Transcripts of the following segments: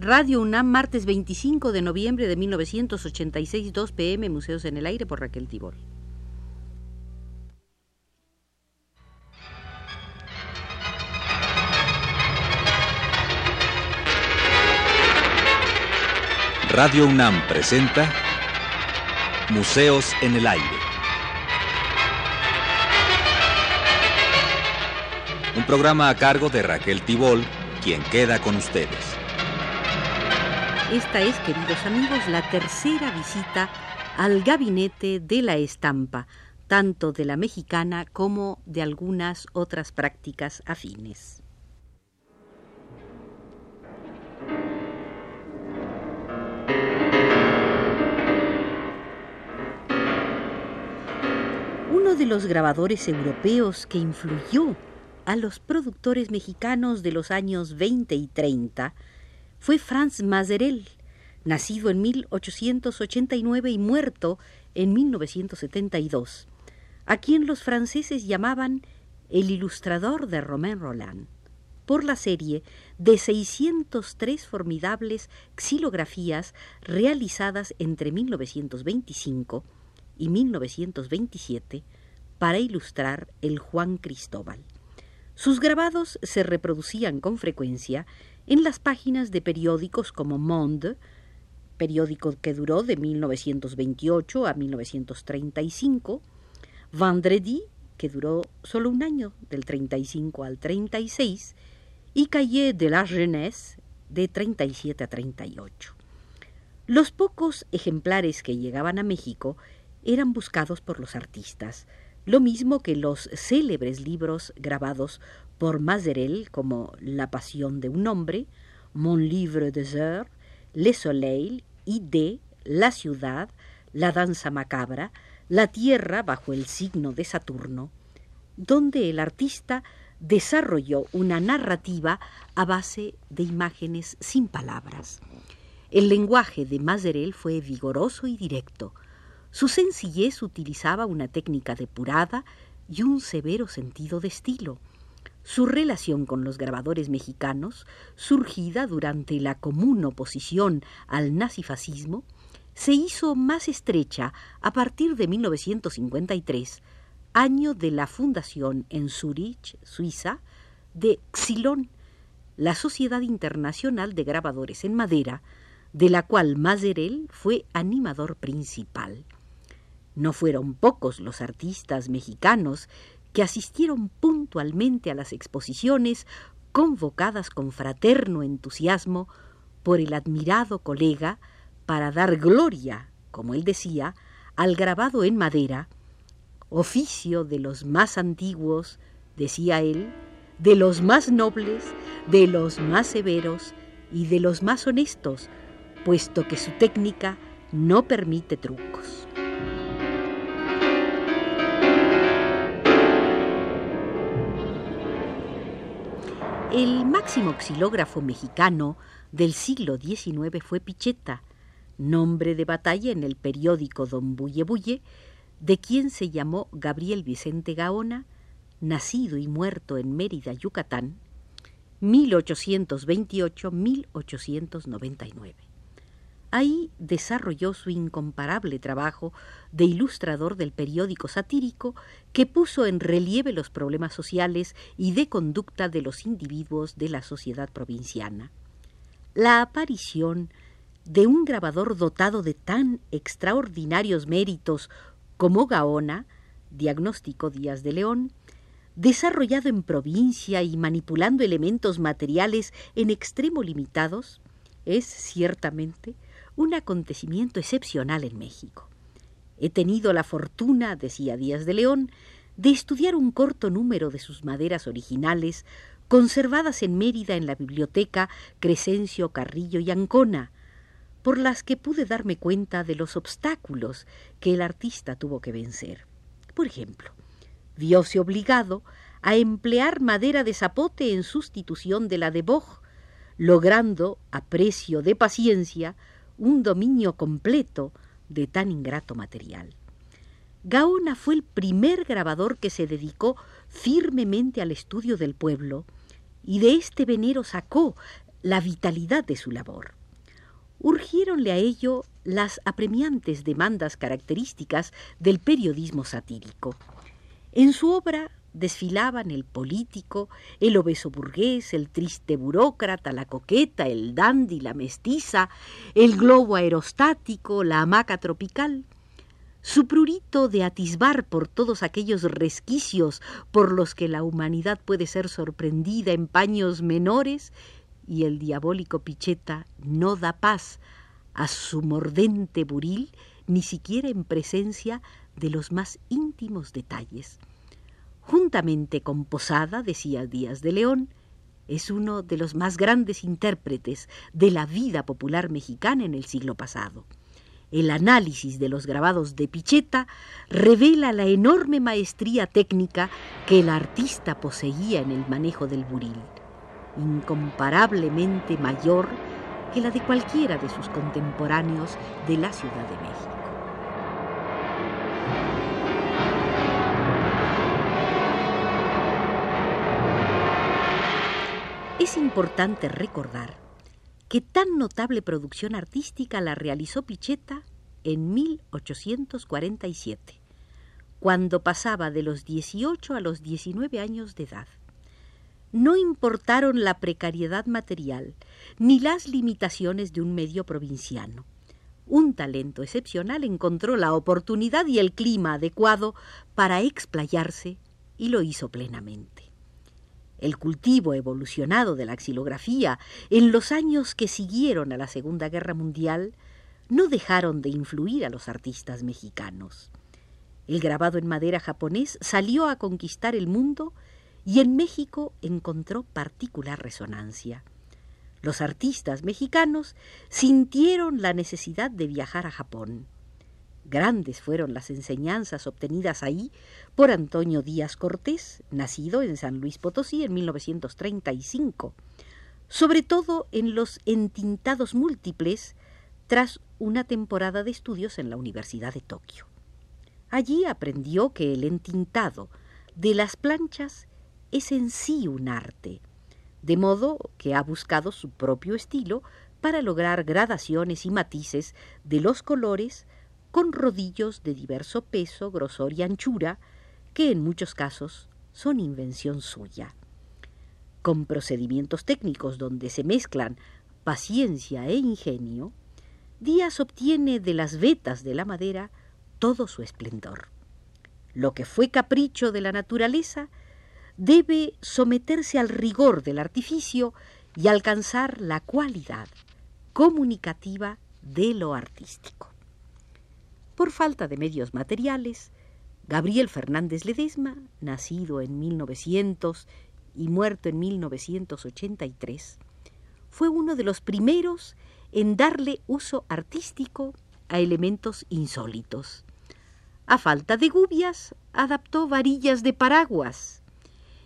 Radio UNAM, martes 25 de noviembre de 1986, 2 pm, Museos en el Aire por Raquel Tibol. Radio UNAM presenta Museos en el Aire. Un programa a cargo de Raquel Tibol, quien queda con ustedes. Esta es, queridos amigos, la tercera visita al gabinete de la estampa, tanto de la mexicana como de algunas otras prácticas afines. Uno de los grabadores europeos que influyó a los productores mexicanos de los años 20 y 30 fue Franz Maserel, nacido en 1889 y muerto en 1972, a quien los franceses llamaban el ilustrador de Romain Roland, por la serie de 603 formidables xilografías realizadas entre 1925 y 1927 para ilustrar el Juan Cristóbal. Sus grabados se reproducían con frecuencia en las páginas de periódicos como Monde, periódico que duró de 1928 a 1935, Vendredi, que duró solo un año, del 35 al 36, y Cahiers de la Jeunesse, de 37 a 38. Los pocos ejemplares que llegaban a México eran buscados por los artistas, lo mismo que los célebres libros grabados por Mazerel como La pasión de un hombre, Mon livre des heures, Le Soleil, de La ciudad, La danza macabra, La tierra bajo el signo de Saturno, donde el artista desarrolló una narrativa a base de imágenes sin palabras. El lenguaje de Mazerel fue vigoroso y directo. Su sencillez utilizaba una técnica depurada y un severo sentido de estilo. Su relación con los grabadores mexicanos, surgida durante la común oposición al nazifascismo, se hizo más estrecha a partir de 1953, año de la fundación en Zurich, Suiza, de Xilon, la Sociedad Internacional de Grabadores en Madera, de la cual Mazerel fue animador principal. No fueron pocos los artistas mexicanos que asistieron puntualmente a las exposiciones convocadas con fraterno entusiasmo por el admirado colega para dar gloria, como él decía, al grabado en madera, oficio de los más antiguos, decía él, de los más nobles, de los más severos y de los más honestos, puesto que su técnica no permite trucos. El máximo xilógrafo mexicano del siglo XIX fue Picheta, nombre de batalla en el periódico Don Bulle Bulle, de quien se llamó Gabriel Vicente Gaona, nacido y muerto en Mérida, Yucatán, 1828-1899. Ahí desarrolló su incomparable trabajo de ilustrador del periódico satírico que puso en relieve los problemas sociales y de conducta de los individuos de la sociedad provinciana. La aparición de un grabador dotado de tan extraordinarios méritos como Gaona, diagnóstico Díaz de León, desarrollado en provincia y manipulando elementos materiales en extremo limitados, es ciertamente un acontecimiento excepcional en México. He tenido la fortuna, decía Díaz de León, de estudiar un corto número de sus maderas originales, conservadas en Mérida en la biblioteca Crescencio Carrillo y Ancona, por las que pude darme cuenta de los obstáculos que el artista tuvo que vencer. Por ejemplo, vióse obligado a emplear madera de zapote en sustitución de la de boj, logrando, a precio de paciencia, un dominio completo de tan ingrato material. Gaona fue el primer grabador que se dedicó firmemente al estudio del pueblo y de este venero sacó la vitalidad de su labor. Urgiéronle a ello las apremiantes demandas características del periodismo satírico. En su obra desfilaban el político, el obeso burgués, el triste burócrata, la coqueta, el dandy, la mestiza, el globo aerostático, la hamaca tropical. Su prurito de atisbar por todos aquellos resquicios por los que la humanidad puede ser sorprendida en paños menores y el diabólico Picheta no da paz a su mordente buril ni siquiera en presencia de los más íntimos detalles. Juntamente con Posada, decía Díaz de León, es uno de los más grandes intérpretes de la vida popular mexicana en el siglo pasado. El análisis de los grabados de Picheta revela la enorme maestría técnica que el artista poseía en el manejo del buril, incomparablemente mayor que la de cualquiera de sus contemporáneos de la Ciudad de México. Es importante recordar que tan notable producción artística la realizó Picheta en 1847, cuando pasaba de los 18 a los 19 años de edad. No importaron la precariedad material ni las limitaciones de un medio provinciano. Un talento excepcional encontró la oportunidad y el clima adecuado para explayarse y lo hizo plenamente. El cultivo evolucionado de la xilografía en los años que siguieron a la Segunda Guerra Mundial no dejaron de influir a los artistas mexicanos. El grabado en madera japonés salió a conquistar el mundo y en México encontró particular resonancia. Los artistas mexicanos sintieron la necesidad de viajar a Japón. Grandes fueron las enseñanzas obtenidas ahí por Antonio Díaz Cortés, nacido en San Luis Potosí en 1935, sobre todo en los entintados múltiples tras una temporada de estudios en la Universidad de Tokio. Allí aprendió que el entintado de las planchas es en sí un arte, de modo que ha buscado su propio estilo para lograr gradaciones y matices de los colores con rodillos de diverso peso, grosor y anchura, que en muchos casos son invención suya. Con procedimientos técnicos donde se mezclan paciencia e ingenio, Díaz obtiene de las vetas de la madera todo su esplendor. Lo que fue capricho de la naturaleza debe someterse al rigor del artificio y alcanzar la cualidad comunicativa de lo artístico. Por falta de medios materiales, Gabriel Fernández Ledesma, nacido en 1900 y muerto en 1983, fue uno de los primeros en darle uso artístico a elementos insólitos. A falta de gubias, adaptó varillas de paraguas.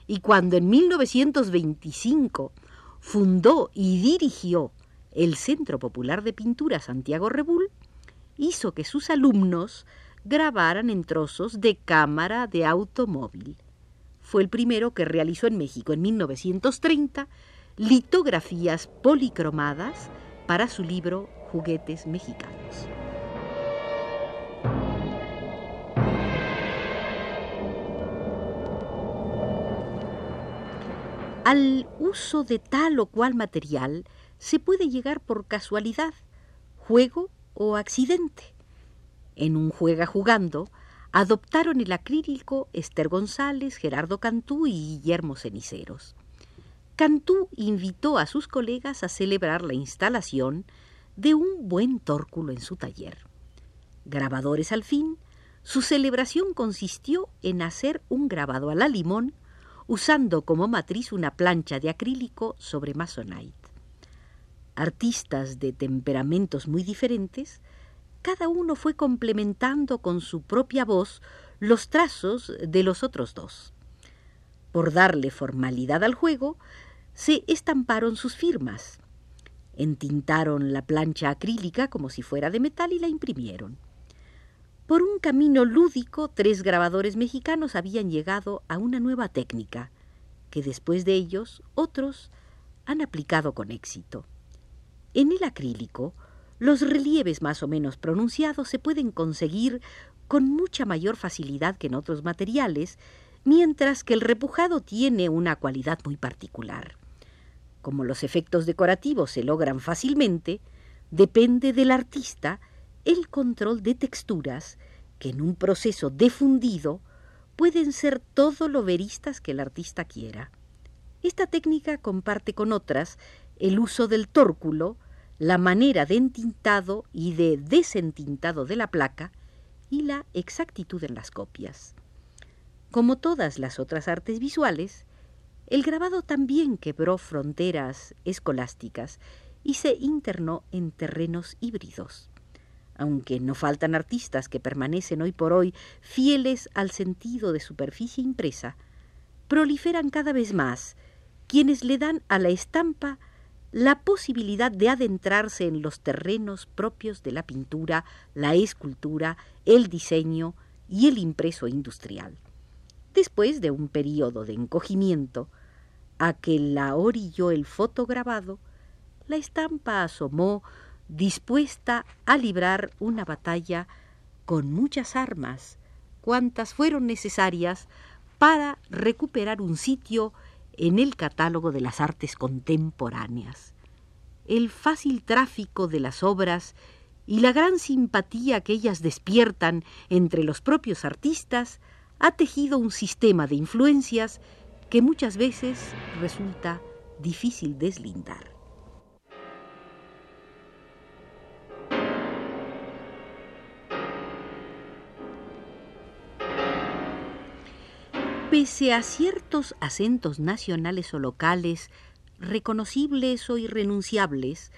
Y cuando en 1925 fundó y dirigió el Centro Popular de Pintura Santiago Rebull, hizo que sus alumnos grabaran en trozos de cámara de automóvil. Fue el primero que realizó en México en 1930 litografías policromadas para su libro Juguetes Mexicanos. Al uso de tal o cual material se puede llegar por casualidad, juego o accidente. En un juega jugando, adoptaron el acrílico Esther González, Gerardo Cantú y Guillermo Ceniceros. Cantú invitó a sus colegas a celebrar la instalación de un buen tórculo en su taller. Grabadores al fin, su celebración consistió en hacer un grabado a la limón usando como matriz una plancha de acrílico sobre masonite artistas de temperamentos muy diferentes, cada uno fue complementando con su propia voz los trazos de los otros dos. Por darle formalidad al juego, se estamparon sus firmas. Entintaron la plancha acrílica como si fuera de metal y la imprimieron. Por un camino lúdico, tres grabadores mexicanos habían llegado a una nueva técnica, que después de ellos otros han aplicado con éxito. En el acrílico, los relieves más o menos pronunciados se pueden conseguir con mucha mayor facilidad que en otros materiales, mientras que el repujado tiene una cualidad muy particular. Como los efectos decorativos se logran fácilmente, depende del artista el control de texturas que en un proceso de fundido pueden ser todo lo veristas que el artista quiera. Esta técnica comparte con otras el uso del tórculo, la manera de entintado y de desentintado de la placa y la exactitud en las copias. Como todas las otras artes visuales, el grabado también quebró fronteras escolásticas y se internó en terrenos híbridos. Aunque no faltan artistas que permanecen hoy por hoy fieles al sentido de superficie impresa, proliferan cada vez más quienes le dan a la estampa la posibilidad de adentrarse en los terrenos propios de la pintura, la escultura, el diseño y el impreso industrial. Después de un periodo de encogimiento, a que la orilló el fotograbado, la estampa asomó dispuesta a librar una batalla con muchas armas, cuantas fueron necesarias para recuperar un sitio en el catálogo de las artes contemporáneas. El fácil tráfico de las obras y la gran simpatía que ellas despiertan entre los propios artistas ha tejido un sistema de influencias que muchas veces resulta difícil deslindar. Pese a ciertos acentos nacionales o locales, reconocibles o irrenunciables,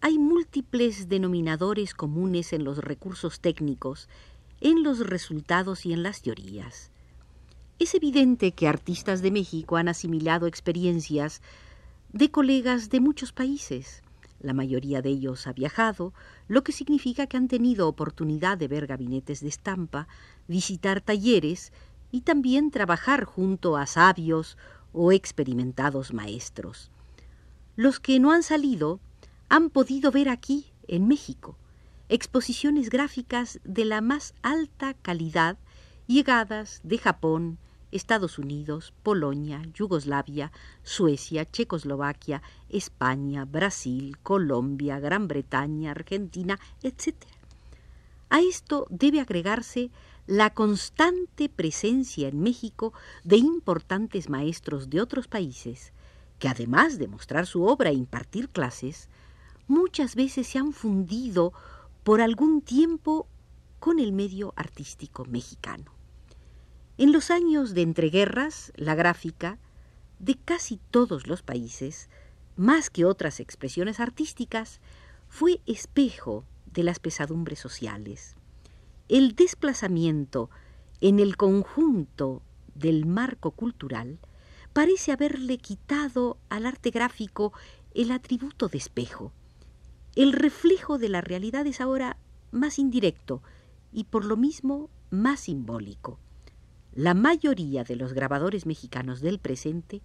hay múltiples denominadores comunes en los recursos técnicos, en los resultados y en las teorías. Es evidente que artistas de México han asimilado experiencias de colegas de muchos países. La mayoría de ellos ha viajado, lo que significa que han tenido oportunidad de ver gabinetes de estampa, visitar talleres y también trabajar junto a sabios o experimentados maestros. Los que no han salido han podido ver aquí, en México, exposiciones gráficas de la más alta calidad llegadas de Japón, Estados Unidos, Polonia, Yugoslavia, Suecia, Checoslovaquia, España, Brasil, Colombia, Gran Bretaña, Argentina, etc. A esto debe agregarse la constante presencia en México de importantes maestros de otros países, que además de mostrar su obra e impartir clases, muchas veces se han fundido por algún tiempo con el medio artístico mexicano. En los años de entreguerras, la gráfica, de casi todos los países, más que otras expresiones artísticas, fue espejo de las pesadumbres sociales el desplazamiento en el conjunto del marco cultural parece haberle quitado al arte gráfico el atributo de espejo. El reflejo de la realidad es ahora más indirecto y por lo mismo más simbólico. La mayoría de los grabadores mexicanos del presente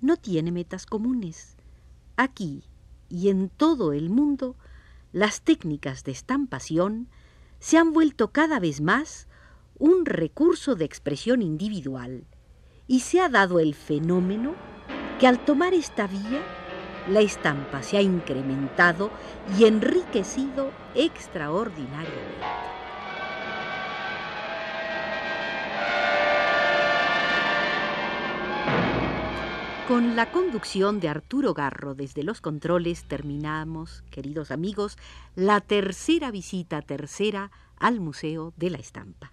no tiene metas comunes. Aquí y en todo el mundo, las técnicas de estampación se han vuelto cada vez más un recurso de expresión individual y se ha dado el fenómeno que al tomar esta vía la estampa se ha incrementado y enriquecido extraordinariamente. Con la conducción de Arturo Garro desde los controles terminamos, queridos amigos, la tercera visita tercera al Museo de la Estampa.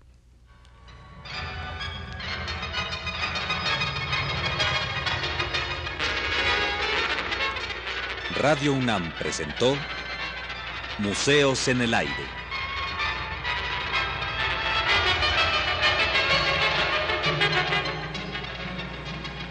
Radio UNAM presentó Museos en el Aire.